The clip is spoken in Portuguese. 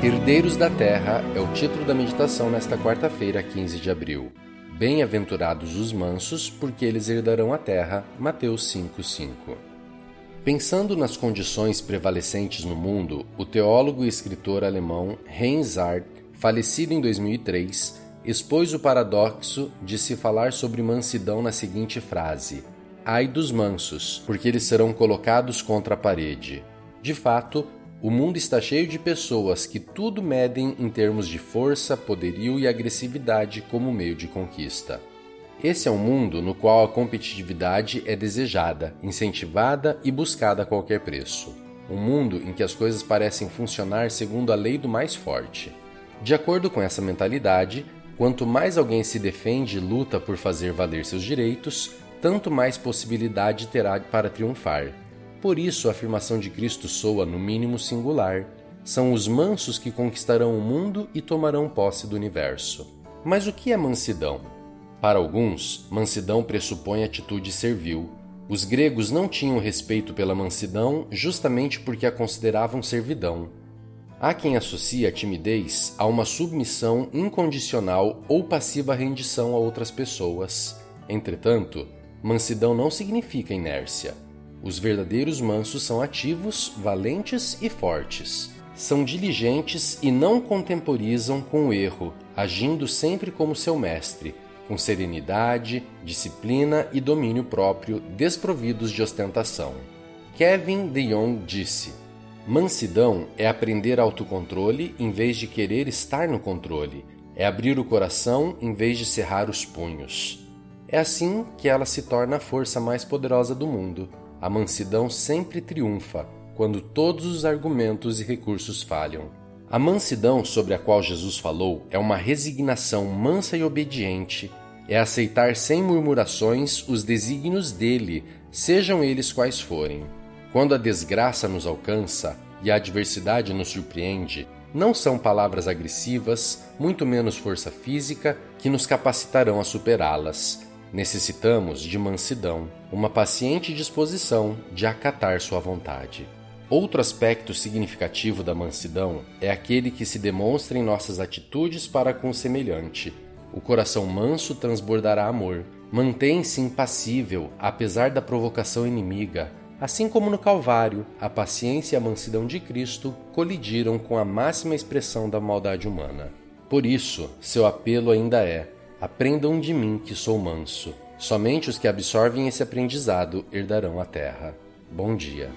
Herdeiros da Terra é o título da meditação nesta quarta-feira, 15 de abril. Bem-aventurados os mansos, porque eles herdarão a terra. Mateus 5:5. Pensando nas condições prevalecentes no mundo, o teólogo e escritor alemão Heinz Hart, falecido em 2003, expôs o paradoxo de se falar sobre mansidão na seguinte frase: Ai dos mansos, porque eles serão colocados contra a parede. De fato, o mundo está cheio de pessoas que tudo medem em termos de força, poderio e agressividade como meio de conquista. Esse é um mundo no qual a competitividade é desejada, incentivada e buscada a qualquer preço. Um mundo em que as coisas parecem funcionar segundo a lei do mais forte. De acordo com essa mentalidade, quanto mais alguém se defende e luta por fazer valer seus direitos, tanto mais possibilidade terá para triunfar. Por isso a afirmação de Cristo soa no mínimo singular. São os mansos que conquistarão o mundo e tomarão posse do universo. Mas o que é mansidão? Para alguns, mansidão pressupõe atitude servil. Os gregos não tinham respeito pela mansidão justamente porque a consideravam servidão. Há quem associa a timidez a uma submissão incondicional ou passiva rendição a outras pessoas. Entretanto, mansidão não significa inércia. Os verdadeiros mansos são ativos, valentes e fortes. São diligentes e não contemporizam com o erro, agindo sempre como seu mestre, com serenidade, disciplina e domínio próprio, desprovidos de ostentação. Kevin de Jong disse: Mansidão é aprender autocontrole em vez de querer estar no controle, é abrir o coração em vez de cerrar os punhos. É assim que ela se torna a força mais poderosa do mundo a mansidão sempre triunfa quando todos os argumentos e recursos falham. A mansidão sobre a qual Jesus falou é uma resignação mansa e obediente, é aceitar sem murmurações os desígnios dele, sejam eles quais forem. Quando a desgraça nos alcança e a adversidade nos surpreende, não são palavras agressivas, muito menos força física, que nos capacitarão a superá-las Necessitamos de mansidão, uma paciente disposição de acatar sua vontade. Outro aspecto significativo da mansidão é aquele que se demonstra em nossas atitudes para com o semelhante. O coração manso transbordará amor. Mantém-se impassível apesar da provocação inimiga. Assim como no Calvário, a paciência e a mansidão de Cristo colidiram com a máxima expressão da maldade humana. Por isso, seu apelo ainda é: Aprendam de mim que sou manso. Somente os que absorvem esse aprendizado herdarão a terra. Bom dia.